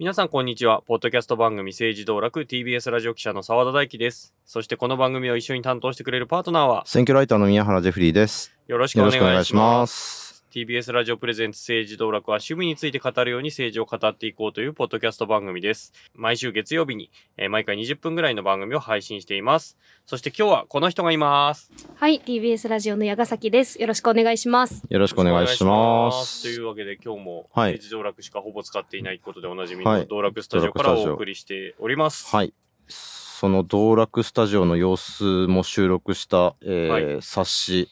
皆さんこんにちは。ポッドキャスト番組政治道楽 TBS ラジオ記者の澤田大樹です。そしてこの番組を一緒に担当してくれるパートナーは選挙ライターの宮原ジェフリーです。よろしくお願いしま。す。TBS ラジオプレゼンツ政治道楽は趣味について語るように政治を語っていこうというポッドキャスト番組です。毎週月曜日に、えー毎回20分ぐらいの番組を配信しています。そして今日はこの人がいます。はい、TBS ラジオの矢ヶ崎です。よろしくお願いします。よろしくお願いしまといす。うわけで今日もはい政治道楽しかほぼ使っていないことでおなじみはいの道楽スタジオからお送りしております。はい。その道楽スタジオの様子も収録した、えーは冊子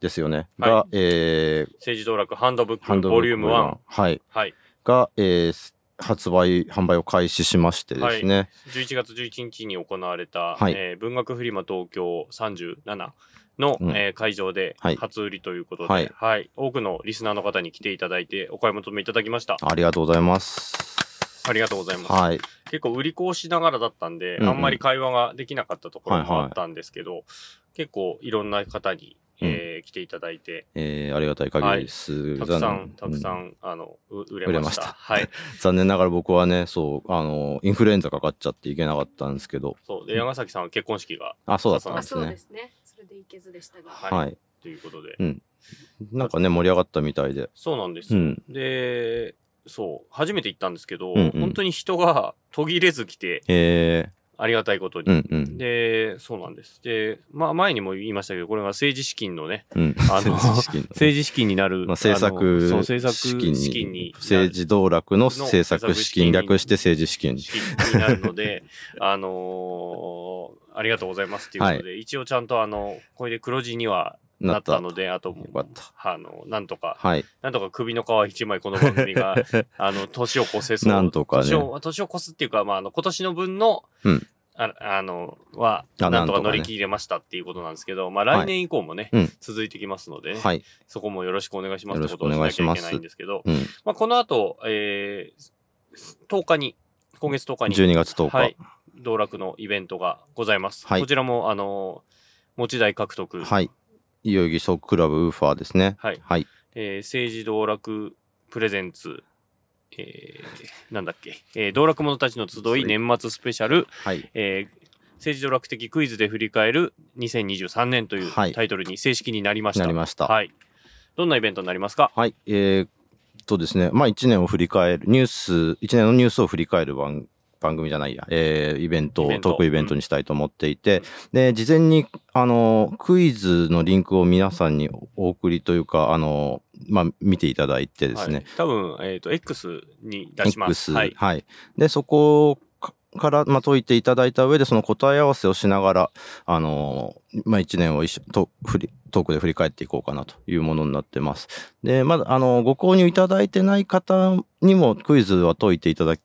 ですよね。はいが、えー政治道楽ハンドブッククボリューム1。はい。はい。が、えー発売、販売を開始しましてですね。11月11日に行われた、はいえー文学フリマ東京37の、うんえー会場ではい初売りということで、ははいい多くのリスナーの方に来ていただいてお買い求めいただきました。ありがとうございます。ありがとうございます。はい。結構売り子をしながらだったんで、うんうんあんまり会話ができなかったところはいはいもあったんですけど、結構いろんな方に、えー来ていただいて、えーありがたい限りです。たくさん残、たくさうんん、あの、う売れました。売れましたはい。残念ながら僕はね、そう、あの、インフルエンザかかっちゃっていけなかったんですけど。そう。で、山崎さんは結婚式が、あ、そうだったんあ、ですねそうで。すね。それでいけずでしたが。はい。はい。ということで。なんかね、盛り上がったみたいで。そうなんですよ。うん。で、そう、初めて行ったんですけど、うんうん本当に人が途切れず来て、えありがたいことに。ー、うんうん。で、そうなんです。で、まあ前にも言いましたけど、これが政治資金のね、うん。あの政治資金になる、まあ、政策政策資金資金にに、政治道楽の政策資金略して政治資金。になるので、あのーありがとうございますっていうことで、一応ちゃんとあの、これで黒字にはななったので、あと。あの、なんとか、はい。なんとか首の皮一枚この番組が、あの、年を越せそう。なんとかね年を、年を越すっていうか、まあ、あの、今年の分の、うんああの、は、あなんとか乗り切れましたっていうことなんですけど、まあ、来年以降もね、うん続いてきますので、ねはい。そこもよろしくお願いしますってよろしくことをしなきゃいけお願いしますないんですけど、うん。まあ、この後、えー、10日に、今月10日に、12月10日。はい、道楽のイベントがございます。はいこちらも、あの、持ち代獲得、はい。代々木ソクラブウーファーですね。はいはい。えー政治道楽プレゼンツ、えー、なんだっけ、えー道楽者たちの集い年末スペシャル、はい。えー政治道楽的クイズで振り返る2023年というはいタイトルに正式になりました。なりましたはい。どんなイベントになりますか？はい。えーっとですね、まあ1年を振り返る、ニュース、1年のニュースを振り返る番番組じゃないや、えーイベントイベントトークイベントにしたいと思っていて、で、事前に、あの、クイズのリンクを皆さんにお送りというか、あの、まあ、見ていただいてですね、はい、多分、えっ、と、X に出します。X、はい。はい。で、そこかから、まあ、解いていただいた上で、その答え合わせをしながら、あのーまあ、一年を一緒と振りトークで振り返っていこうかなというものになってます。で、まだ、あの、ご購入いただいてない方にもクイズは解いていただ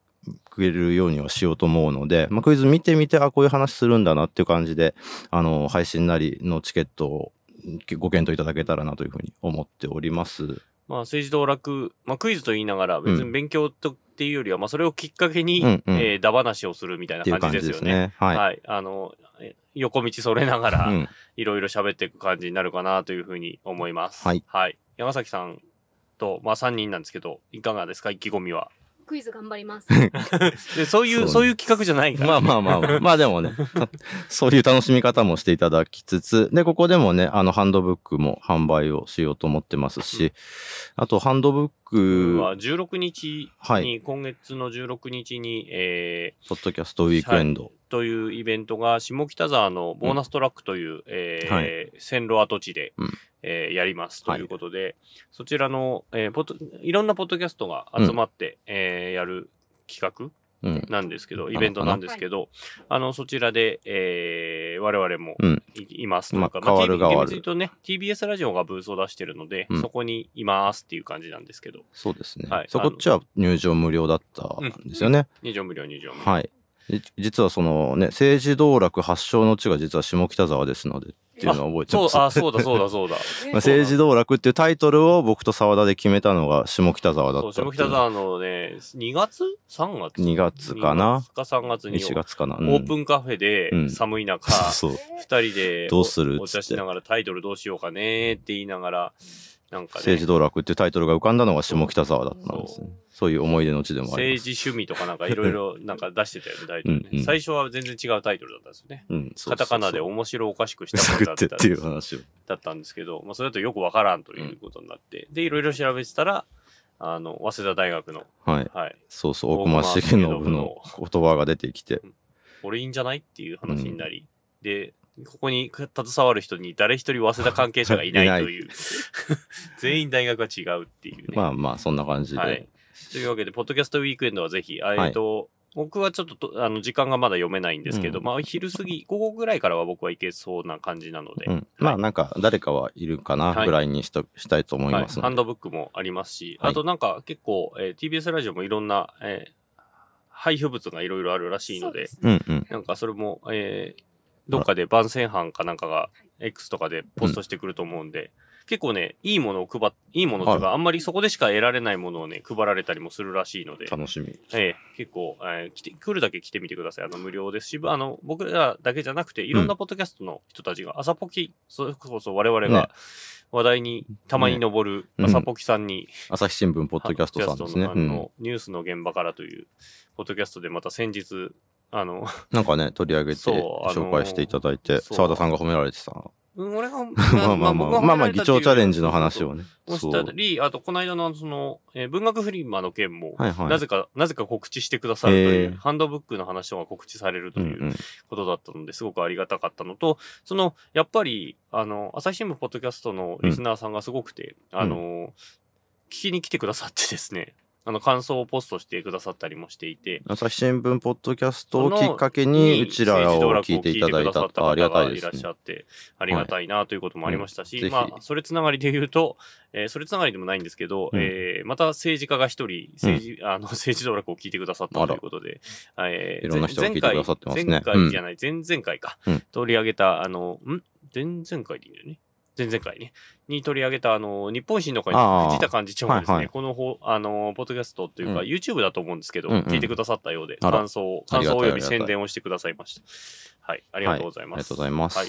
けるようにはしようと思うので、まあ、クイズ見てみて、あ、こういう話するんだなっていう感じで、あの、配信なりのチケットをご検討いただけたらなというふうに思っております。まあ、政治道楽、まあ、クイズと言いながら、別に勉強とっていうよりは、まあ、それをきっかけに、うんうんえー、だ話をするみたいな感じですよね。ね。はい。はい。あの、え横道それながら、うんいろいろ喋っていく感じになるかなというふうに思います。はい。はい。山崎さんと、まあ3人なんですけど、いかがですか？意気込みは。クイズ頑張ります。で、そういう、そうそういう企画じゃないから。まあまあまあまあ、まあでもね、そういう楽しみ方もしていただきつつ、で、ここでもね、あの、ハンドブックも販売をしようと思ってますし、あと、ハンドブック、は16日に、はい。今月の16日に、えポッドキャストウィークエンド、ー、というイベントが下北沢のボーナストラックという、えーはい。線路跡地で、うん。えーやりますということで、そちらの、えーポッドいろんなポッドキャストが集まって、えーやる企画うん。なんですけど、んイベントなんですけど、あの、そちらで、えー我々もうんい,、いますとか、まあ変わる変わるとね、TBS ラジオがブースを出してるので、うんそこにいますっていう感じなんですけど、そうですね。はいそこっちは入場無料だったんですよね。入場無料入場無料。はい。じ実はそのね、政治道楽発祥の地が実は下北沢ですので、っていうのを覚えてます。あ、そうだそうだそうだ。まあ、政治道楽っていうタイトルを僕と沢田で決めたのが下北沢だった下北沢のね、2月 ?3 月？2月かな？2月か3月に1月かな？オープンカフェでうん寒い中、そ うそう。二人でどうするおお茶しながらタイトルどうしようかねって言いながらなんかね、政治道楽っていうタイトルが浮かんだのが下北沢だったんですね。そう。いう思い出の地でもあります。政治趣味とかなんかいろいろなんか出してたよね、タイトルね。うんうん。最初は全然違うタイトルだったんですよね。うん、そうカタカナでそう面白おかしくしたそうものだった作っていう話。を。だったんですけど、まあ、それだとよくわからんということになって、で、いろいろ調べてたら、あの、早稲田大学の、はい。はい、そうそう、大隈重信の言葉が出てきて。俺いいんじゃない？っていう話になり、で、ここに携わる人に誰一人早稲田関係者がいないという、全員大学が違うっていうね。まあまあ、そんな感じで。はい。というわけで、ポッドキャストウィークエンドはぜひ、あえっと、僕はちょっととあの時間がまだ読めないんですけど、うん。まあ昼過ぎ、午後ぐらいからは僕は行けそうな感じなので、うん、まあなんか誰かはいるかなはいぐらいにしと、したいと思いはい、ますので、ハンドブックもありますし、はい。あとなんか結構、えー TBS ラジオもいろんな、えー配布物がいろいろあるらしいので。なんかそれも、えーどっかで番宣班かなんかが X とかでポストしてくると思うんで、結構ね、いいものを配っ、いいものっていうか、あんまりそこでしか得られないものをね、配られたりもするらしいので、楽しみ。ええ結構、えー来て、来るだけ来てみてください。あの、無料ですし、あの、僕らだけじゃなくて、いろんなポッドキャストの人たちが、朝ポキ、それこそ我々ね。が話題にたまに上るね。朝ポキさんに、朝日新聞ポッドキャストさんですね。うんポッドキャストのあのニュースの現場からという、ポッドキャストでまた先日、あの、なんかね、取り上げて紹介していただいて、澤田さんが褒められてた。うん俺が、まあまあまあ、まあまあ、議長チャレンジの話をね。したり、あと、この間の、その、えー文学フリマの件も、はいはい。なぜか、なぜか告知してくださるという、ハンドブックの話とか告知されるとうんいううんことだったので、すごくありがたかったのと、その、やっぱり、あの、朝日新聞ポッドキャストのリスナーさんがすごくて、あの、聞きに来てくださってですね、あの、感想をポストしてくださったりもしていて、朝日新聞ポッドキャストをきっかけに、うちらを聞いていただいた方がいらっ。しゃって、ありがたいなということもありましたし、うんぜひまあ、それつながりで言うと、えーそれつながりでもないんですけど、うん。えーまた政治家が一人、政治、あの、政治道楽を聞いてくださったということで、えーいろんな人が聞いてくださってますね。前回前回じゃない、前々回か、うん。取り上げた、あの、ん？前々回でいいんだよね。前々回ね。に取り上げた、あの、日本維新の会あのあ藤田幹事長がですね、はいはい。このほ、あの、ポッドキャストというか、うん。YouTube だと思うんですけど、うんうん。聞いてくださったようで、感想感想および宣伝をしてくださいました。はい、ありがとうございます。ありがとうございます。はい。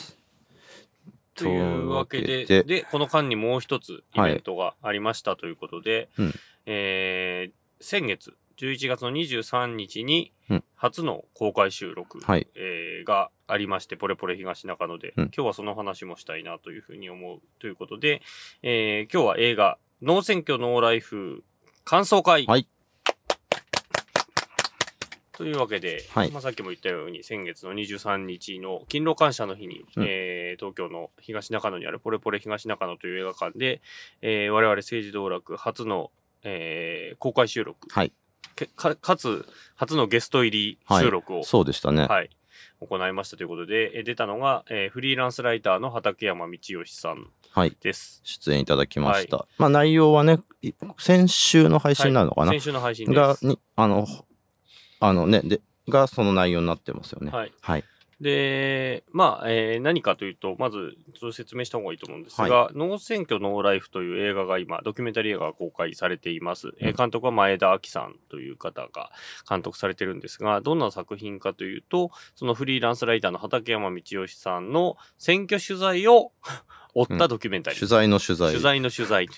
というわけで、で、この間にもう一つイベントがありましたということで、うん。えー先月、11月の23日にうん、初の公開収録、はい。えーがありまして、ポレポレ東中野で、うん。今日はその話もしたいなというふうに思うということで、えー今日は映画、ノー選挙ノーライフ感想会。はい。というわけで、はい。まあ、さっきも言ったように、先月の23日の勤労感謝の日に、うん。えー東京の東中野にあるポレポレ東中野という映画館で、えー我々政治道楽初の、えー公開収録、はい。けかかつ初のゲスト入り収録を、そうでしたね。はい、行いましたということで、えー出たのが、えーフリーランスライターの畠山道義さんはい。です。出演いただきました。まあ内容はね、い先週の配信なのかな、先週の配信がに、あの、あのね、で、がその内容になってますよね。はい。はい。で、まあ、えー何かというと、まず、ちょっと説明した方がいいと思うんですが、はノー選挙ノーライフという映画が今、ドキュメンタリー映画が公開されています。えーうん監督は前田明さんという方が監督されてるんですが、どんな作品かというと、そのフリーランスライターの畠山道義さんの選挙取材を 追ったドキュメンタリー。取材の取材。取材の取材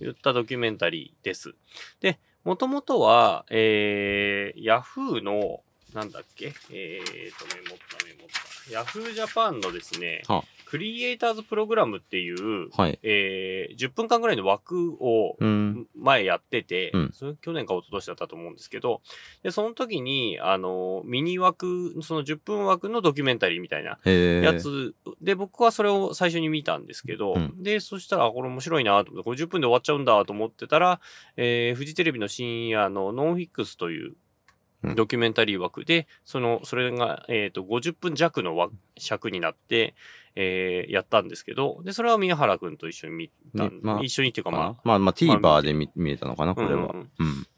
言ったドキュメンタリーです。で、もともとは、えー、ヤフーの、なんだっけ？えーと、メモったメモった。ヤフージャパンのですねは、クリエイターズプログラムっていう、はい。えー、10分間ぐらいの枠をうん。前やってて、うんそれ去年か一昨年だったと思うんですけど、で、その時に、あの、ミニ枠、その10分枠のドキュメンタリーみたいなえー、やつで、僕はそれを最初に見たんですけど、うんで、そしたら、あこれ面白いなと思って、50分で終わっちゃうんだと思ってたら、えーフジテレビの深夜のノンフィックスといううんドキュメンタリー枠で、その、それが、えっ、と、50分弱の枠尺になって、えーやったんですけど、で、それは宮原くんと一緒に見たまあ一緒にっていうかまあ、まあまあ TVer で見見れたのかな、これは。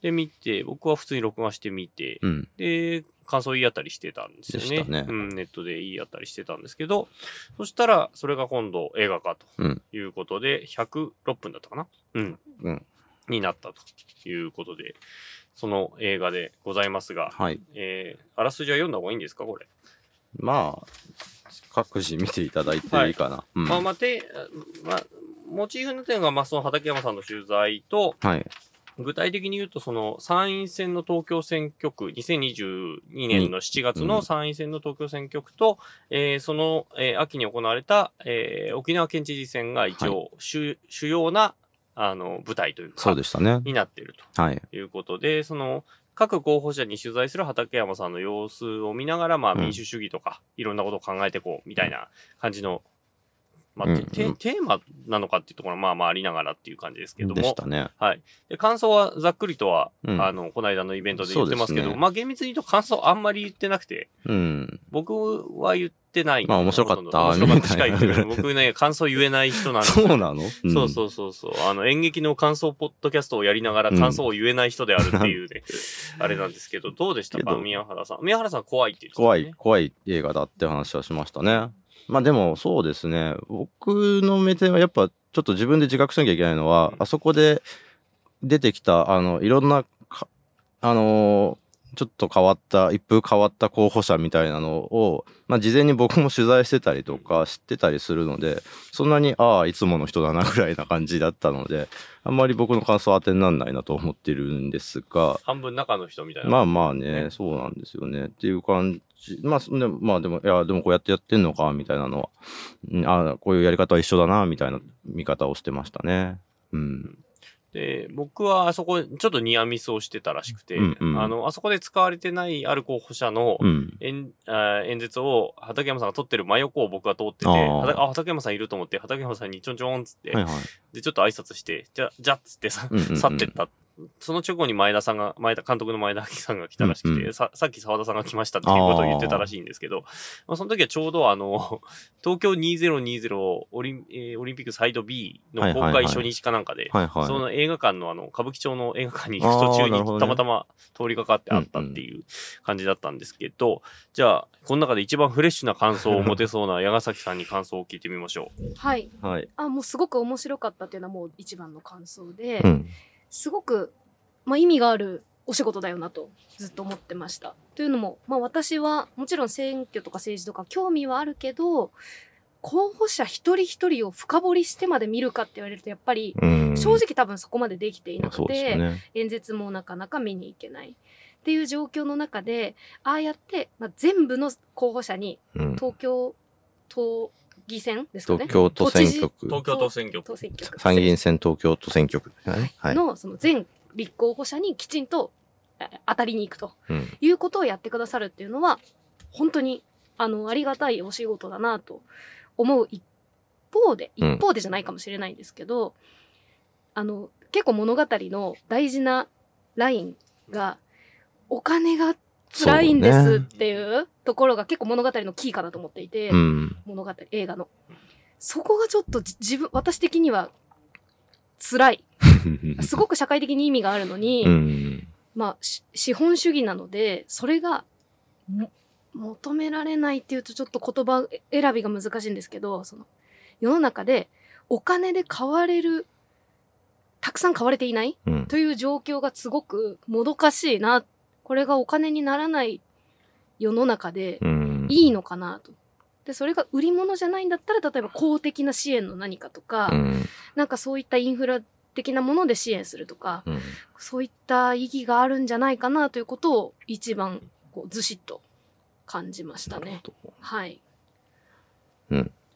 で見て、僕は普通に録画して見て、うん。で、感想言い合ったりしてたんですよね。ねうん、ネットで言い合ったりしてたんですけど、そしたら、それが今度映画化うんということで、106分だったかな？うん。うん。になったということで、その映画でございますが、はい。えー、あらすじは読んだ方がいいんですかこれ？まあ、各自見ていただいていいかな。うん。まあ、まあ、て、まあ、モチーフの点が、まあ、その畠山さんの取材と、はい。具体的に言うと、その参院選の東京選挙区、2022年の7月の参院選の東京選挙区と、えーその、えー秋に行われた、えー沖縄県知事選が一応、主主要な、あの、舞台というか、そうでしたね。になっているはい。ということで、その、各候補者に取材する畠山さんの様子を見ながら、まあ、うん民主主義とか、いろんなことを考えていこう、みたいな感じの、まあ、うんうんてテーマなのかっていうところは、まあまあありながらっていう感じですけども。でしたね。はい。で、感想はざっくりとは、うんあの、この間のイベントで言ってますけど、ねまあ厳密に言うと感想あんまり言ってなくて、うん。僕は言ってない。まあ面白かった面白かったしか言って僕ね、感想言えない人なんで。そうなの、うんそうそうそうそう。あの、演劇の感想ポッドキャストをやりながらうん感想を言えない人であるっていうね、あれなんですけど、どうでしたか？宮原さん。宮原さん怖いって言ってたね怖い、怖い映画だって話はしましたね。まあでもそうですね、僕の目線はやっぱちょっと自分で自覚しなきゃいけないのは、うんあそこで出てきた、あの、いろんなか、あのーちょっと変わった、一風変わった候補者みたいなのを、まあ事前に僕も取材してたりとか知ってたりするので、そんなに、ああ、いつもの人だなぐらいな感じだったので、あんまり僕の感想は当てにならないなと思ってるんですが、半分中の人みたいな。まあまあね、ねそうなんですよね。っていう感じ。まあ、そでもまあでも、いや、でもこうやってやってんのか、みたいなのは、うんあこういうやり方は一緒だな、みたいな見方をしてましたね。うん。で、僕はあそこ、ちょっとニアミスをしてたらしくて、うんうんあの、あそこで使われてないある候補者のうん。演,、あ演説を畠山さんが撮ってる真横を僕が通ってて、あ、畠山さんいると思って、畠山さんにちょんちょんっつって、はいはい。で、ちょっと挨拶して、じゃ、じゃっつってさ、うんうんうん去ってった。その直後に前田さんが、前田、監督の前田明さんが来たらしくて、うんうんさ、さっき沢田さんが来ましたっていうことを言ってたらしいんですけど、まあ、その時はちょうどあの、東京2020オリン,、えーオリンピックサイド B の公開初日かなんかで。その映画館のあの、歌舞伎町の映画館に行く途中にたまたま通りかかってあったっていう感じだったんですけど、じゃあ、この中で一番フレッシュな感想を持てそうな 矢ヶ崎さんに感想を聞いてみましょう。はい。はい。あ、もうすごく面白かったっていうのはもう一番の感想で、うん。すごく、まあ、意味があるお仕事だよなとずっと思ってました。というのも、まあ、私はもちろん選挙とか政治とか興味はあるけど候補者一人一人を深掘りしてまで見るかって言われるとやっぱりうん正直多分そこまでできていなくて、よね。演説もなかなか見に行けないっていう状況の中でああやって、まあ、全部の候補者にうん東京都議選ですかね東京都選挙区。東京都選挙区。都選挙区参議院選東京都選挙区ですね。はい。のその全立候補者にきちんとえ当たりに行くとうん。いうことをやってくださるっていうのは本当にあのありがたいお仕事だなと思う一方でうん一方でじゃないかもしれないんですけど、あの結構物語の大事なラインがお金が辛いんですっていうところが結構物語のキーかなと思っていて、うん。物語映画のそこがちょっとじ自分私的には辛い すごく社会的に意味があるのに、うん。まあし資本主義なのでそれがも求められないっていうとちょっと言葉選びが難しいんですけどその世の中でお金で買われるたくさん買われていないうん。という状況がすごくもどかしいなこれがお金にならない世の中でうん。いいのかなと。でそれが売り物じゃないんだったら例えば公的な支援の何かとか、うん。なんかそういったインフラ的なもので支援するとか、うん。そういった意義があるんじゃないかなということを一番こうずしっと感じましたね。はい。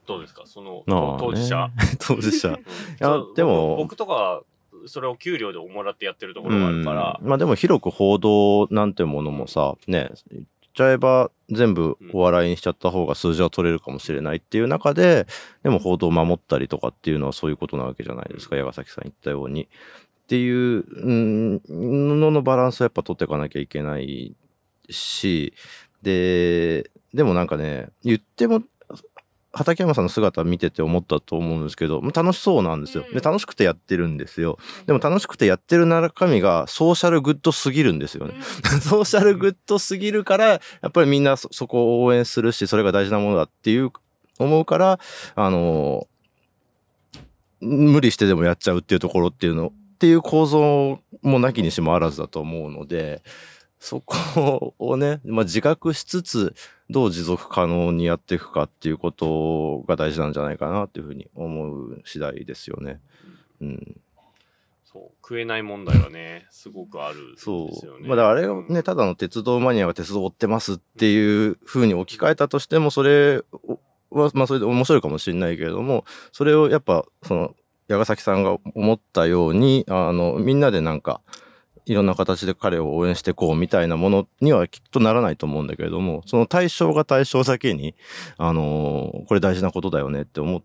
どうですか？その、ああ当事者。ね 当事者。うんやでも僕僕とか、それを給料でもらってやってるところがあるからう、んまあでも広く報道なんてものもさねちゃえば全部お笑いにしちゃった方が数字は取れるかもしれないっていう中ででも報道を守ったりとかっていうのはそういうことなわけじゃないですか。矢ヶ崎さん言ったように。っていううんののバランスをやっぱ取っていかなきゃいけないし。ででもなんかね言っても畠山さんの姿見てて思ったと思うんですけど楽しそうなんですよ。で楽しくてやってるんですよ。でも楽しくてやってる中身がソーシャルグッドすぎるんですよね。ソーシャルグッドすぎるから、やっぱりみんなそそこを応援するし、それが大事なものだっていう、思うから、あの無理してでもやっちゃうっていうところっていうの、っていう構造もなきにしもあらずだと思うので、そこをね、まあ、自覚しつつ、どう持続可能にやっていくかっていうことが大事なんじゃないかなっていうふうに思う次第ですよね。うん。そう食えない問題はねすごくあるんですそよね。う。まあ、だあれがうんね、ただの鉄道マニアが鉄道を追ってますっていうふうに置き換えたとしても、それは、まあ、それで面白いかもしれないけれども、それをやっぱ、その、矢ヶ崎さんが思ったように、あの、みんなでなんか、いろんな形で彼を応援していこうみたいなものにはきっとならないと思うんだけれども、その対象が対象だけに、あのこれ大事なことだよねって思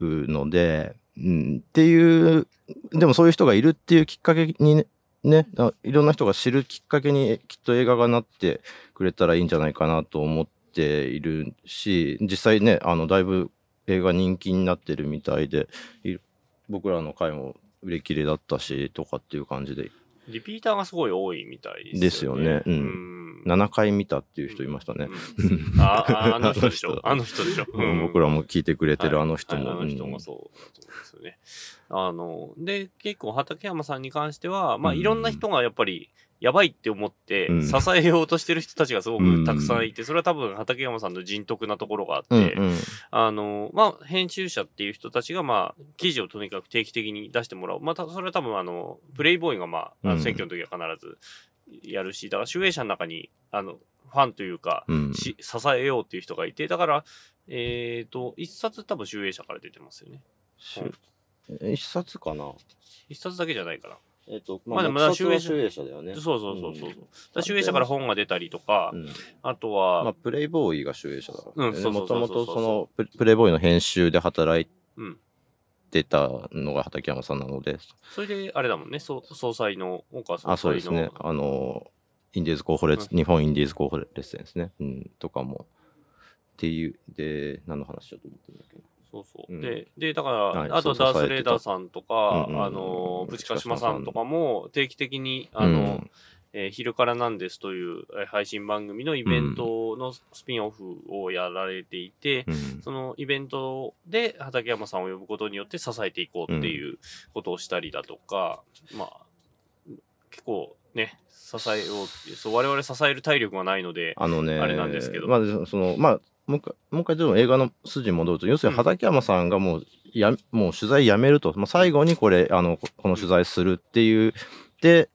うので、うん、っていう、でもそういう人がいるっていうきっかけにね、ね、いろんな人が知るきっかけにきっと映画がなってくれたらいいんじゃないかなと思っているし、実際ね、あの、だいぶ映画人気になってるみたいで、い僕らの回も売れ切れだったし、とかっていう感じで、リピーターがすごい多いみたいですよね。ですよねうんうん7回見たっていう人いましたね。うんあああの人でしょ。ああの人でしょ。うん僕らも聞いてくれてるあの人も。はいあの人もそうだと思うんですよね。あの、で、結構畠山さんに関しては、まあ、うんいろんな人がやっぱり、やばいって思ってうん。支えようとしてる人たちがすごくたくさんいて、それは多分畠山さんの人徳なところがあって、あの、まあ、編集者っていう人たちが、まあ、記事をとにかく定期的に出してもらう。また、それは多分、あの、プレイボーイが、まあ、選挙の時は必ずやるし、だから、集英社の中に、あの、ファンというか、支えようっていう人がいて、だから、えっ、と、一冊多分、集英社から出てますよね。し一冊かな？一冊だけじゃないかな。えっと、まあでもだ集英社集英社だよね。そうそうそうそう。んだから集英社から本が出たりとか、うんあとは、まあ、プレイボーイが集英社だから、うんそうそうもともとそのププレイボーイの編集で働いうん。てたのが畠山さんなので、それで、あれだもんね、総裁の、大川総裁の。あ、そうですね。あの、インディーズ候補列、日本インディーズ候補列戦ですね。うん、とかも。っていう、で、何の話しようと思ってるんだっけ？そうそう。うん。で、で、だから、はいあとダース・レーダーさんとか、うんうんあの、うんプチカシマさんとかも定期的に、あの、えー昼からなんですというえー配信番組のイベントのスピンオフをやられていて、うん、うんそのイベントで畠山さんを呼ぶことによって支えていこうっていうことをしたりだとか、まあ、結構ね、支えようそう、我々支える体力がないので、あのね、あれなんですけど。まあ、その、まあ、もう一回、もう一回ちょっと映画の筋に戻ると、要するに畠山さんがもう、や、もう取材やめると、まあ、最後にこれ、あの、ここの取材するっていう、で、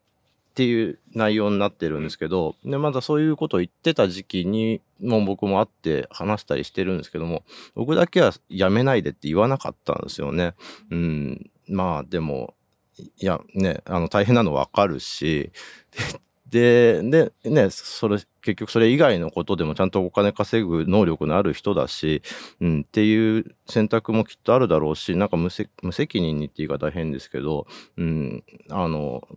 っていう内容になってるんですけど、で、まだそういうことを言ってた時期に、もう僕も会って話したりしてるんですけども、僕だけはやめないでって言わなかったんですよね。うん。まあ、でも、いや、ね、あの、大変なのわかるし、で、で、ね、それ、結局それ以外のことでもちゃんとお金稼ぐ能力のある人だし、うん、っていう選択もきっとあるだろうし、なんか無責任にって言い方変ですけど、うん、あの、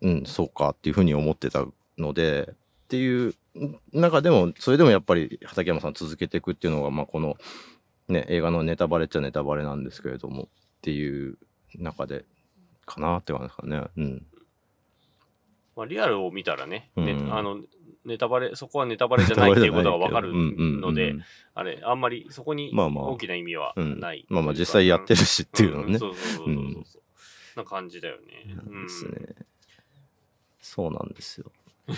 うん、そうかっていうふうに思ってたので、っていう中でも、それでもやっぱり畠山さん続けていくっていうのが、まあこの、ね、映画のネタバレっちゃネタバレなんですけれども、っていう中で、かなって感じですかね。うん。まあ、リアルを見たらね、ねうんあの、ネタバレ、そこはネタバレじゃないっていうことがわかるので、あれ、あんまりそこに大きな意味はうんない。まあまあ実際やってるしっていうのね。んそうそうそうそう。な感じだよね。ですうんね。そうなんですよ。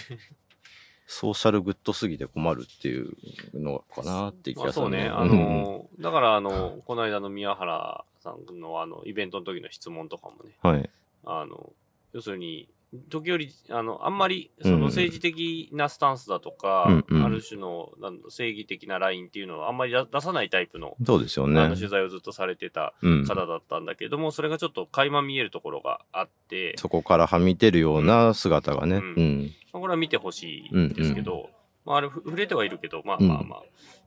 ソーシャルグッドすぎて困るっていうのかなっていう気まあそうね、がするね。あの、だからあの、この間の宮原さんのあの、イベントの時の質問とかもね、うんはい。あの、要するに、時折、あの、あんまり、そうんの政治的なスタンスだとか、うんうんある種の、なんだ正義的なラインっていうのはあんまり出出さないタイプの、そうですよあねの。取材をずっとされてたうん。方だったんだけども、それがちょっと垣間見えるところがあって、そこからはみ出るような姿がね。ううんん。まあこれは見てほしいんですけど、まあ、あれふ触れてはいるけど、まあまあまあ。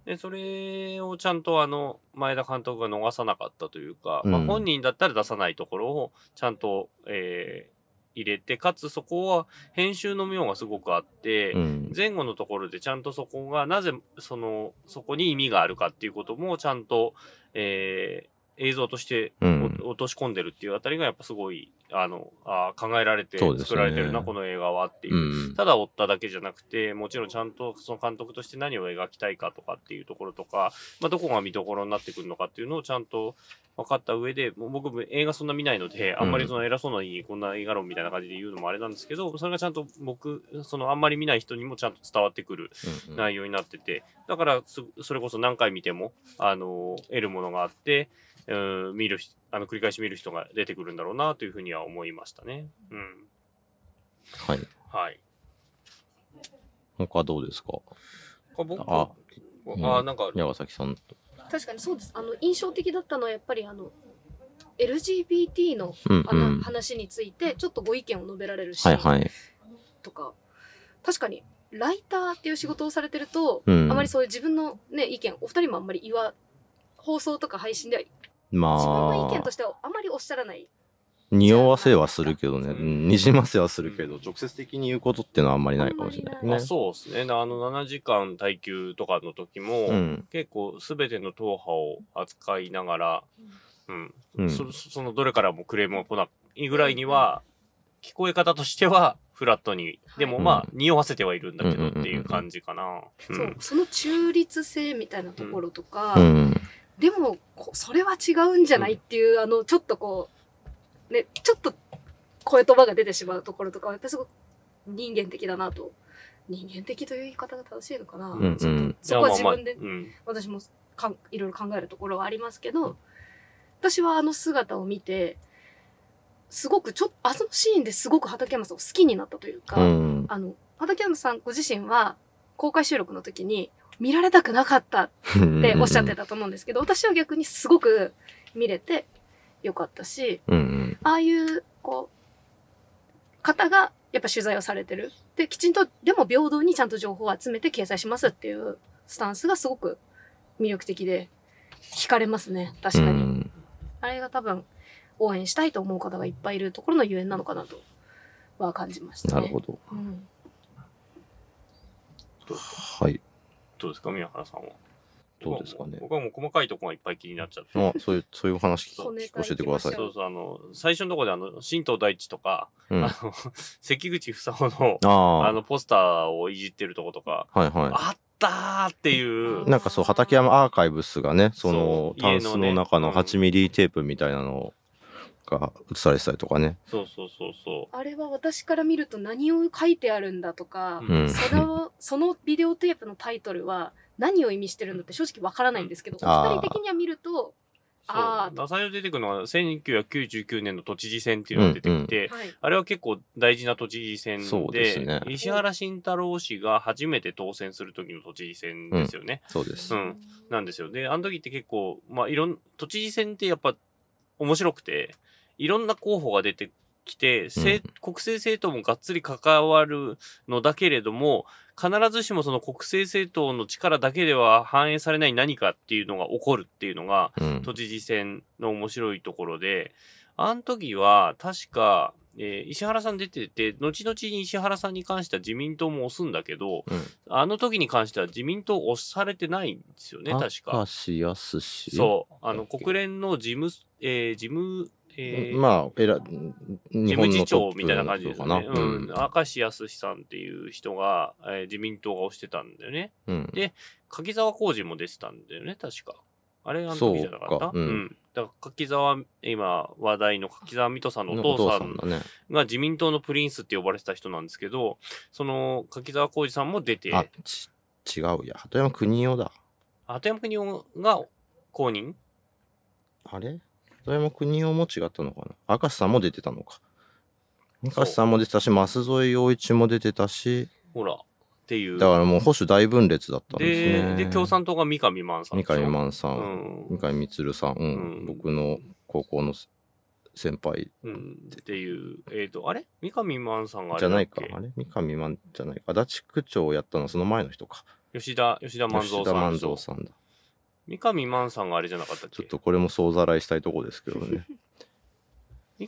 で、それをちゃんとあの、前田監督が逃さなかったというか、まあうん本人だったら出さないところをちゃんと、えー入れて、かつそこは編集の妙がすごくあって、うん。前後のところでちゃんとそこがなぜそのそこに意味があるかっていうこともちゃんと、えー映像として落とし込んでるっていうあたりがやっぱすごいあの、あ考えられて作られてるな、この映画はっていう。う。ん。ただ追っただけじゃなくて、もちろんちゃんとその監督として何を描きたいかとかっていうところとか、まあ、どこが見どころになってくるのかっていうのをちゃんと分かった上で、もう僕も映画そんな見ないので、あんまりその偉そうなにこんな映画論みたいな感じで言うのもあれなんですけど、それがちゃんと僕、そのあんまり見ない人にもちゃんと伝わってくるうん内容になってて、だからすそれこそ何回見ても、あの、得るものがあって、うん、見る人、あの、繰り返し見る人が出てくるんだろうなというふうには思いましたね。うん。はい。はい。他どうですか？僕、ああ、うんなんか、矢崎さん。確かにそうですあの印象的だったのはやっぱりあの LGBT のうんあのうん。話についてちょっとご意見を述べられるシーンはいはい。とか、確かにライターっていう仕事をされてると、うん。あまりそういう自分の、ね、意見お二人もあんまり言わ放送とか配信ではま自分の意見あと、してはあまりおっしゃらない。匂わせはするけどね。にじませはするけど、直接的に言うことってのはあんまりないかもしれない。ねそうですね。あの、7時間耐久とかの時も、うん。結構全ての党派を扱いながら、うん。うん。そそのどれからもクレームが来ないぐらいには、聞こえ方としてはフラットに、でもまあ、う匂わせてはいるんだけどっていう感じかな。うそうんその中立性みたいなところとか、うん。でもこそれは違うんじゃないっていう、あのちょっとこうねちょっと声言葉が出てしまうところとかはやっぱりすごく人間的だなと。人間的という言い方が正しいのかな、んうん。ちょっとそこは自分で私もかんいろいろ考えるところはありますけど私はあの姿を見てすごくちょっとあのシーンですごく畠山さんを好きになったというか、うん。あの畠山さんご自身は公開収録の時に見られたくなかったっておっしゃってたと思うんですけど、私は逆にすごく見れてよかったし、うんうん。ああいう、こう、方がやっぱ取材をされてる。で、きちんと、でも平等にちゃんと情報を集めて掲載しますっていうスタンスがすごく魅力的で、惹かれますね。確かに。うんあれが多分、応援したいと思う方がいっぱいいるところのゆえんなのかなとは感じましたね。なるほど。うん。はい。どうですか、宮原さんは？どうですかね僕はもう細かいところがいっぱい気になっちゃって。まあ、そういう、そういう話教えてください。そうそう、あの、最初のところで、あの、新藤大地とか、うん。ああの、関口房夫の、ああの、ポスターをいじってるとことか、はいはあったーっていうい。、なんかそう、畠山アーカイブスがね、その、そうタンスの中の家のね8ミリテープみたいなのが映されてたりとかね。そうそうそうそあれは私から見ると何を書いてあるんだとか、うんそれを そのビデオテープのタイトルは何を意味してるんだって正直わからないんですけど、お二人的には見ると、う。あーそう。最初出てくるのは、1999年の都知事選っていうのが出てきて、はい、あれは結構大事な都知事選そうで、ですね石原慎太郎氏が初めて当選する時の都知事選ですよね。そうですう。んなんですよ。で、あの時って結構、まあ、いろん、都知事選ってやっぱ面白くて、いろんな候補が出てきて、政国政政党もがっつり関わるのだけれども、必ずしもその国政政党の力だけでは反映されない何かっていうのが起こるっていうのが、うん。都知事選の面白いところで、あの時は確か、えー石原さん出てて、後々に石原さんに関しては自民党も押すんだけど、うんあの時に関しては自民党押されてないんですよね、確か。そう。あの、国連の事務、えー事務、えーまあ、えら、事日務次長みたいな感じですかな。うん。明石康さんっていう人が、えー自民党が押してたんだよね。うん。で柿沢浩二も出てたんだよね、確か。あれあの時じゃなかった？そうかうんだから柿沢、今話題の柿沢水戸さんのお父さん。が自民党のプリンスって呼ばれてた人なんですけど、その柿沢浩二さんも出て、あ、ち違うや。鳩山邦夫だ。鳩山国夫が公認？あれ？鳩山邦夫も違ったのかな？明石さんも出てたのか。明石さんも出てたし、舛添陽一も出てたし、ほら、っていう。だからもう保守大分裂だったんですでね。で、共産党が三上万さん。三上万さ、うんん。三上充さん、うんうん僕の高校の先輩うん。っていう、えっ、と、あれ？三上万さんがあじゃないか。あれ？三上万じゃないか。足立区長をやったのはその前の人か。吉田、吉田万吉田万蔵さんでしょ？蔵さんだ。三上万さんがあれじゃなかったっけ？ちょっとこれも総ざらいしたいとこですけどね。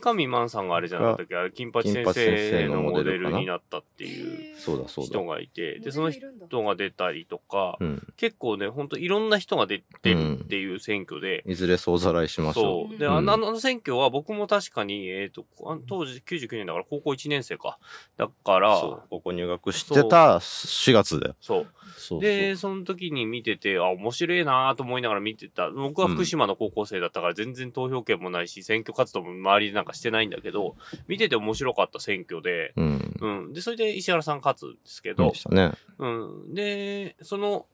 三上万さんがあれじゃなかったっけ？金八先生生ののモデルになったっていう人。がいて、で、その人が出たりとか、うん。結構ね、ほんといろんな人が出てるっていう選挙で、いずれ総ざらいしましょそう。で、うんあのあの選挙は僕も確かに、えっ、と、あ当時99年だから高校1年生か。だかう。ら、そう。ここ入学してた4月だよ。そう。そうそう。で、その時に見てて、あ、面白いなと思いながら見てた。僕は福島の高校生だったから全然投票権もないし、選挙活動も周りでなんかしてないんだけど、見てて面白かった選挙で、うん。うん。で、それで石原さん勝つんですけどそうで、したね。うん。で、その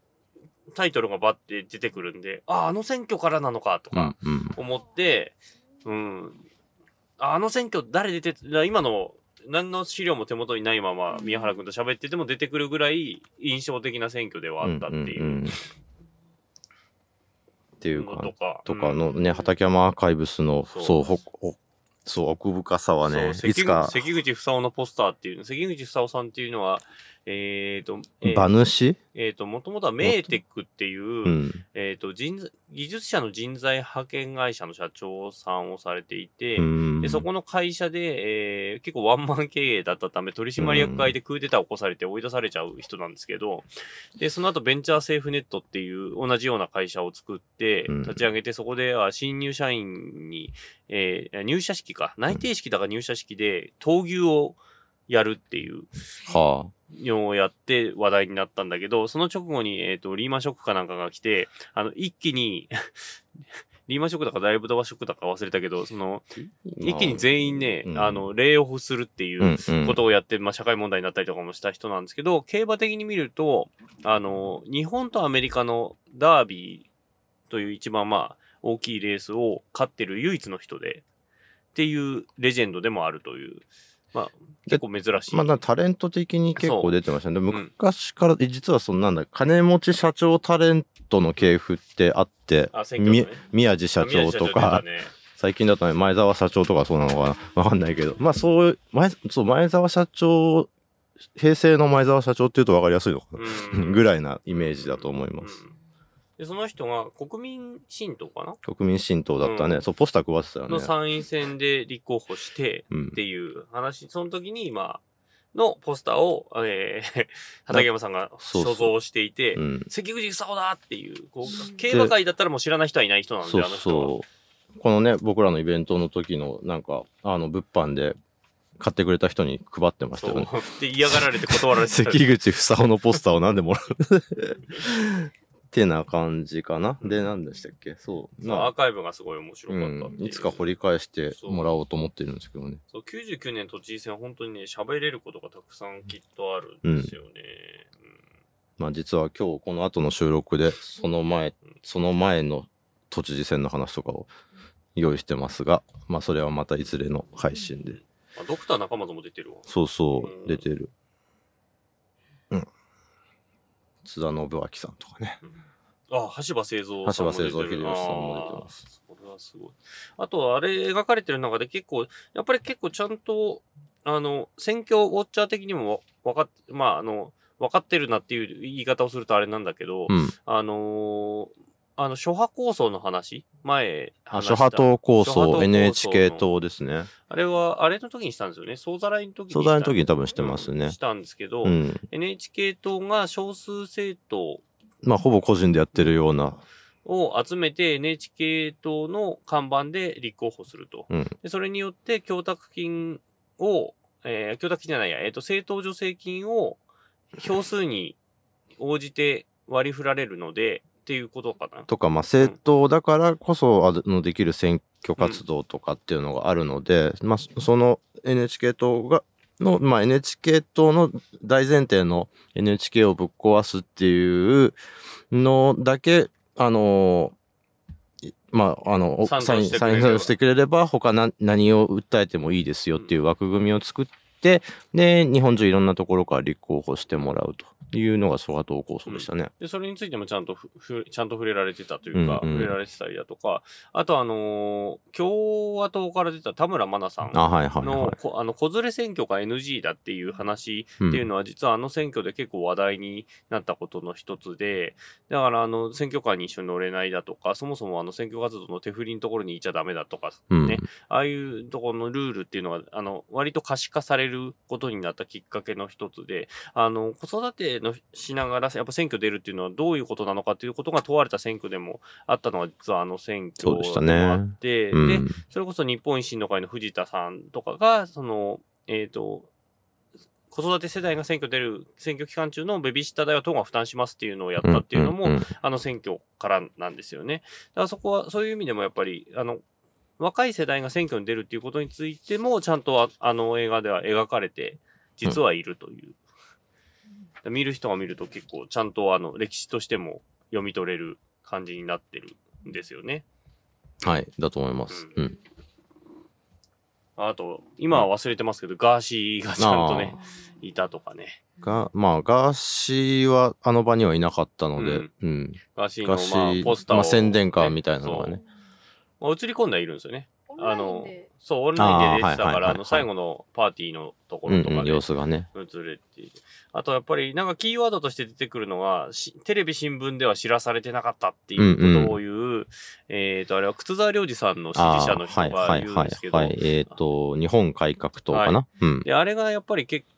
タイトルがバッて出てくるんで、あ、あの選挙からなのかとかうん。うん。思って、うん。ああの選挙誰出て、今の何の資料も手元にないまま宮原君と喋ってても出てくるぐらい印象的な選挙ではあったっていんんうんっていうかのと、か。とかのうんね、畠山アーカイブスの、そうそう、そう、奥深さはね、いつか、関口房夫のポスターっていうの、関口房夫さんっていうのは、えっ、と、えー馬主？えーと、もともとはメーテックっていう、うん。えっ、と、人材、技術者の人材派遣会社の社長さんをされていて、うん。で、そこの会社で、えー結構ワンマン経営だったため、取締役会でクーデターを起こされて追い出されちゃう人なんですけど、で、その後ベンチャーセーフネットっていう同じような会社を作ってうん、立ち上げて、そこでは新入社員に、えー入社式か、内定式だか入社式で闘牛をやるっていうはのをやって話題になったんだけど、その直後に、えっ、と、リーマンショックかなんかが来て、あの、一気に、リーマンショックだかダイブドバショックだか忘れたけど、その、あ。一気に全員ね、うんあの、レイオフするっていうことをやって、まあ、社会問題になったりとかもした人なんですけど、競馬的に見ると、あの、日本とアメリカのダービーという一番まあ、大きいレースを勝ってる唯一の人で、っていうレジェンドでもあるという、まあ、結構珍しい。まあ、タレント的に結構出てましたね。でん昔から、実はそんなんだ、金持ち社長タレントの系譜ってあって、ね。み宮地社長とか、ね最近だとね、前澤社長とかそうなのかな わかんないけど、まあそういう、前、そう、前澤社長、平成の前澤社長っていうとわかりやすいのかな、うん ぐらいなイメージだと思います。うんで、その人が国民新党かな？国民新党だったね。うんそう、ポスター配ってたよね。の参院選で立候補して、うんっていう話、その時に、まあ、のポスターを、えー、畠山さんがそうそう所蔵していて、うん。関口勲だっていう、こう、競馬界だったらもう知らない人はいない人なんで、そうあの人は。そう。このね、僕らのイベントの時の、なんか、あの、物販で買ってくれた人に配ってましたそうよね。で、嫌がられて断られてた。関口房夫のポスターをなんでもらうってな感じかな。で、何でしたっけ？そう。そうアーカイブがすごい面白うかったいう。ん、いつか掘り返してもらおうと思ってるんですけどね。そう、99年都知事選は本当にね、喋れることがたくさんきっとあるんですよね。まあ実は今日この後の収録で、その前、その前の都知事選の話とかを用意してますが、まあそれはまたいずれの配信で。あドクター仲間とも出てるわ。そうそうう、ん出てる。うん。津田信明さんとかね。あ、橋場製造さんも出てる。橋場製造秀吉さんも出てますあー。それはすごい。あとは、あれ描かれてる中で結構、やっぱり結構ちゃんと、あの、選挙ウォッチャー的にも分かっ、まあ、あの、分かってるなっていう言い方をするとあれなんだけど、うん。あのーあの、諸派構想の話？前あ、話した、諸派党構想、NHK 党ですね。あれは、あれの時にしたんですよね？総ざらいの時に。総ざらいの時に多分してますねうんしたんですけど、うん。NHK 党が少数政党まあほぼ個人でやってるような。を集めて NHK 党の看板で立候補すると。うん。でそれによって供託金を、えー、供託金じゃないや、えっ、と、政党助成金を票数に応じて割り振られるので、っていうことかな。とか、まあ政党だからこそあのできる選挙活動とかっていうのがあるので、まあそその NHK 党が、の、まあ NHK 党の大前提の NHK をぶっ壊すっていうのだけ、あのいまあ、あの、賛同サイン、してくれれば。サインしてくれれば、他な何を訴えてもいいですよっていう枠組みを作って、で、日本中いろんなところから立候補してもらうというのが蘇我東構想でしたね。で、それについてもちゃんとふ、ふちゃんと触れられてたというか、うんうん触れられてたりだとか、あとあのー共和党から出た田村真奈さんあ、はいはいの、はい。の、子連れ選挙が NG だっていう話っていうのは、実はあの選挙で結構話題になったことの一つで、だからあの、選挙カーに一緒に乗れないだとか、そもそもあの、選挙活動の手振りのところにいちゃダメだとか、うんね、ああいうところのルールっていうのは、あの、割と可視化されることになったきっかけの一つで、あの、子育てのしながら、やっぱ選挙出るっていうのはどういうことなのかっていうことが問われた選挙でもあったのが、実はあの選挙そうでもあって、うんで、それこそ日本維新の会の藤田さんとかが、その、えっ、と、子育て世代が選挙出る選挙期間中のベビーシッター代は党が負担しますっていうのをやったっていうのも、んんあの選挙からなんですよね。だからそこは、そういう意味でもやっぱり、あの、若い世代が選挙に出るっていうことについても、ちゃんとああの映画では描かれて、実はいるという。見る人が見ると結構、ちゃんとあの、歴史としても読み取れる感じになってるんですよね。はい、だと思います。ううん。あと、今は忘れてますけど、ガーシーがちゃんとね、いたとかね。が、まあ、ガーシーはあの場にはいなかったので、ううんん。ガーシーガーシの、まあ、ー、ポスターを、まあ、宣伝カーみたいなのがね。まあ映り込んではいるんですよね。あので、そう、オンラインで出てたから、あの、最後のパーティーのとこうんうん、ろとかで様子がね。映れている。あと、やっぱり、なんかキーワードとして出てくるのが、しテレビ、新聞では知らされてなかったっていうことを言う、えっ、と、あれは、靴沢良二さんの支持者の人がはいはいはい言うんですけど、はい。えっ、と、日本改革党かな、うん。で、あれがやっぱり結構、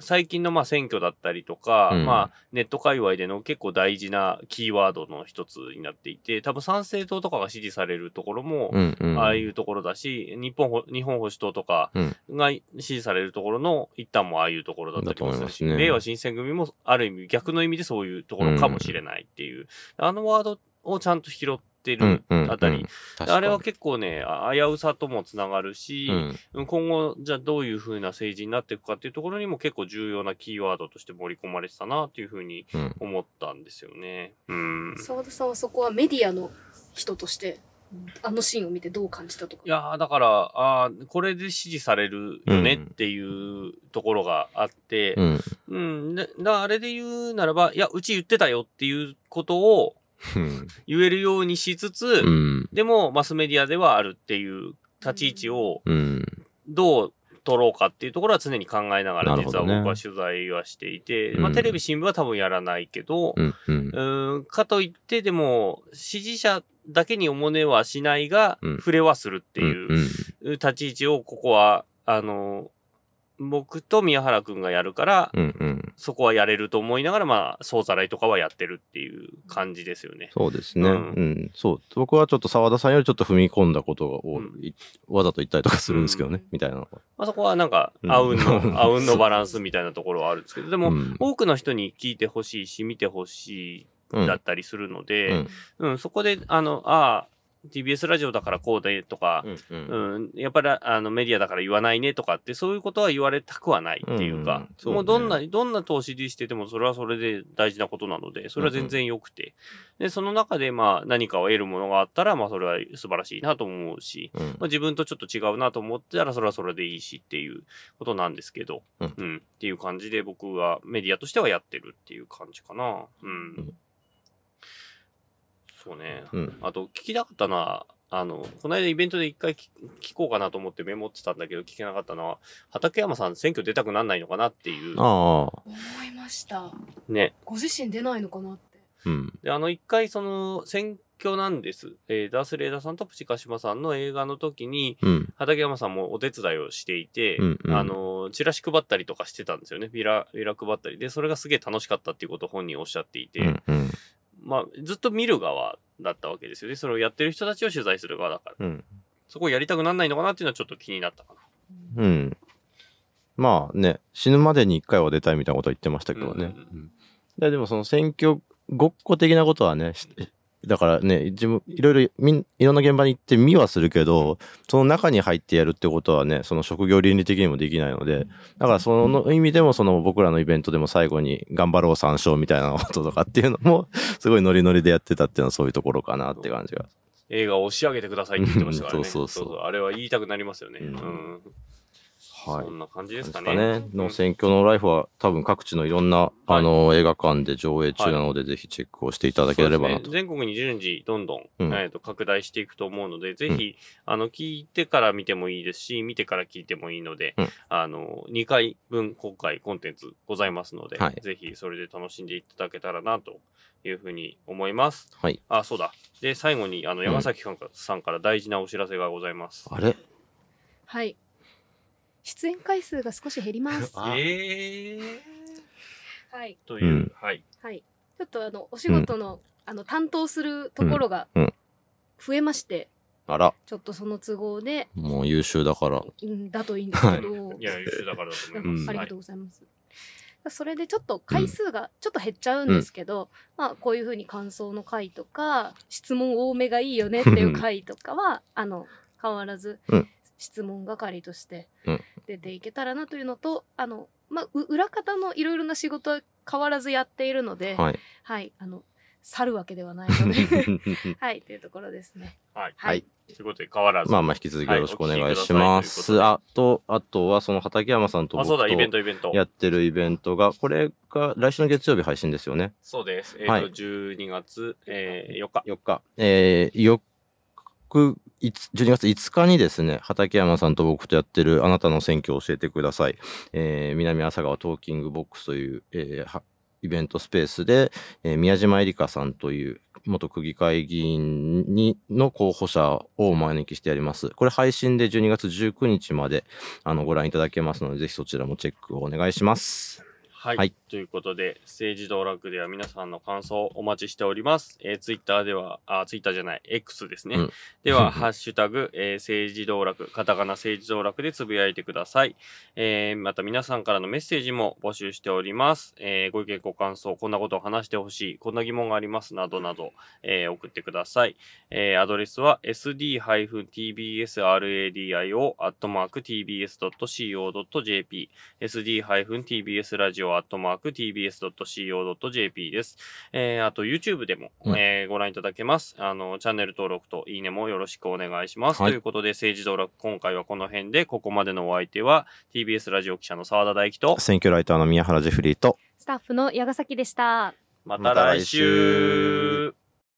最近のまあ選挙だったりとか、うん。まあネット界隈での結構大事なキーワードの一つになっていて、多分参政党とかが支持されるところも、うんうん。ああいうところだし、日本ほ、日本保守党とかうん。が支持されるところの一旦もああいうところだったりもするし、だと思いますね。令和新選組もある意味逆の意味でそういうところかもしれないっていう、あのワードをちゃんと拾ってうんるうんうんあたり、あれは結構ね、あ危うさともつながるし、うん今後、じゃあどういう風な政治になっていくかっていうところにも結構重要なキーワードとして盛り込まれてたなっていう風にうん思ったんですよね。うん。澤田さんはそこはメディアの人として、あのシーンを見てどう感じたとか？いやーだから、ああ、これで支持されるよねっていうところがあって、うん。うん。でだあれで言うならば、いや、うち言ってたよっていうことをうん。言えるようにしつつ、うん。でもマスメディアではあるっていう立ち位置をうん。どう取ろうかっていうところは常に考えながら、実は僕は取材はしていて、うんまあテレビ、新聞は多分やらないけど、うん。うんかといってでも、支持者だけにおもねはしないが、うん触れはするっていううん。立ち位置を、ここは、あの、僕と宮原くんがやるから、うん。うん。そこはやれると思いながら、まあ、総ざらいとかはやってるっていう感じですよね。そうですね。ううんん。そう。僕はちょっと澤田さんよりちょっと踏み込んだことを、うんいわざと言ったりとかするんですけどね。うんみたいな。まあそこはなんか、うんあうんの、あうんのバランスみたいなところはあるんですけど、でも、うん多くの人に聞いてほしいし、見てほしいだったりするので、うん、そこで、あの、ああ、TBS ラジオだからこうでとか、うん。うん。うん、やっぱりあのメディアだから言わないねとかって、そういうことは言われたくはないっていうか、うんそうねもうどんな、どんな投資でしてても、それはそれで大事なことなので、それは全然良くて。で、その中で、まあ、何かを得るものがあったら、まあ、それは素晴らしいなと思うし、うんまあ、自分とちょっと違うなと思ったら、それはそれでいいしっていうことなんですけど、うんっていう感じで僕はメディアとしてはやってるっていう感じかな。うん。うんそうね。うん。あと、聞きたかったのは、あの、この間イベントで一回聞聞こうかなと思ってメモってたんだけど、聞けなかったのは、畠山さん選挙出たくなんないのかなっていう。ああ。思いました。ね。ご自身出ないのかなって。うん。で、あの、一回その、選挙なんです。えーダース・レーダーさんとプチカシマさんの映画の時に、うん。畠山さんもお手伝いをしていて、うんうんあの、チラシ配ったりとかしてたんですよね。ビラ、ビラ配ったりで、それがすげえ楽しかったっていうことを本人おっしゃっていて、うん。うん。まあ、ずっと見る側だったわけですよね。それをやってる人たちを取材する側だから。うん。そこをやりたくなんないのかなっていうのはちょっと気になったかな。うん。まあね、死ぬまでに一回は出たいみたいなことは言ってましたけどね。うんうんうんででもその選挙ごっこ的なことはね、しだからね、自分、いろいろみん、いろんな現場に行って見はするけど、その中に入ってやるってことはね、その職業倫理的にもできないので、だからその意味でも、その僕らのイベントでも最後に頑張ろう参照みたいなこととかっていうのも、すごいノリノリでやってたっていうのはそういうところかなって感じが。映画を押し上げてくださいって言ってましたからね。そうそうそうあれは言いたくなりますよね。ううんん。はいそんな感じですかね。かね。の選挙のライフは多分各地のいろんな、あの、映画館で上映中なので、ぜひチェックをしていただければなと。ね全国に順次どんどん、うんえーと拡大していくと思うので、ぜひ、あの、聞いてから見てもいいですし、見てから聞いてもいいので、うんあの、2回分公開コンテンツございますので、はいぜひそれで楽しんでいただけたらなというふうに思います。はい。あ、そうだ。で、最後に、あの、ん山崎さんから大事なお知らせがございます。あれ？はい。出演回数が少し減ります。あえー、はい。という、うんはい。はい。ちょっとあの、お仕事の、あの、担当するところが増えまして、あら、ちょっとその都合で、もう優秀だから。うん、だといいんですけど、いや、優秀だからだと思いうんます。ありがとうございます。それでちょっと回数がちょっと減っちゃうんですけど、まあこういうふうに感想の回とか質問多めがいいよねっていう回とかはあの変わらずうん質問係として出ていけたらなというのと、あの、まあ、裏方のいろいろな仕事は変わらずやっているので、はい、はい、あの、去るわけではないので はい、というところですね。はい。はい。ということで変わらず。まあまあ引き続きよろしくお願いします。はい、あと、あとはその畠山さんと僕とやってるイベントが、これが来週の月曜日配信ですよね。そうです。えっ、ー、と、はい、12月、えー、4日。4日。えー、4僕、12月5日にですね、畠山さんと僕とやってるあなたの選挙を教えてください。えー、南朝川トーキングボックスという、えー、イベントスペースで、えー、宮島えりかさんという元区議会議員にの候補者をお招きしてやります。これ配信で12月19日まであのご覧いただけますので、ぜひそちらもチェックをお願いします。はい。はいということで、政治道楽では皆さんの感想をお待ちしております。えー、ツイッターでは、あ、ツイッターじゃない、X ですね。うんでは、ハッシュタグ、えー、政治道楽、カタカナ政治道楽でつぶやいてください。えー、また皆さんからのメッセージも募集しております。えー、ご意見、ご感想、こんなことを話してほしい、こんな疑問があります、などなど、えー、送ってください。えー、アドレスは sd-tbsradio アットマーク tbs.co.jp sd-tbs ラジオアットマーク tbs.co.jp です。えー、あと YouTube でも、うんえーご覧いただけます。あの、チャンネル登録といいねもよろしくお願いします。はいということで、政治道楽、今回はこの辺で、ここまでのお相手は TBS ラジオ記者の澤田大樹と、選挙ライターの宮原ジェフリーと、スタッフの矢ヶ崎でした。また来週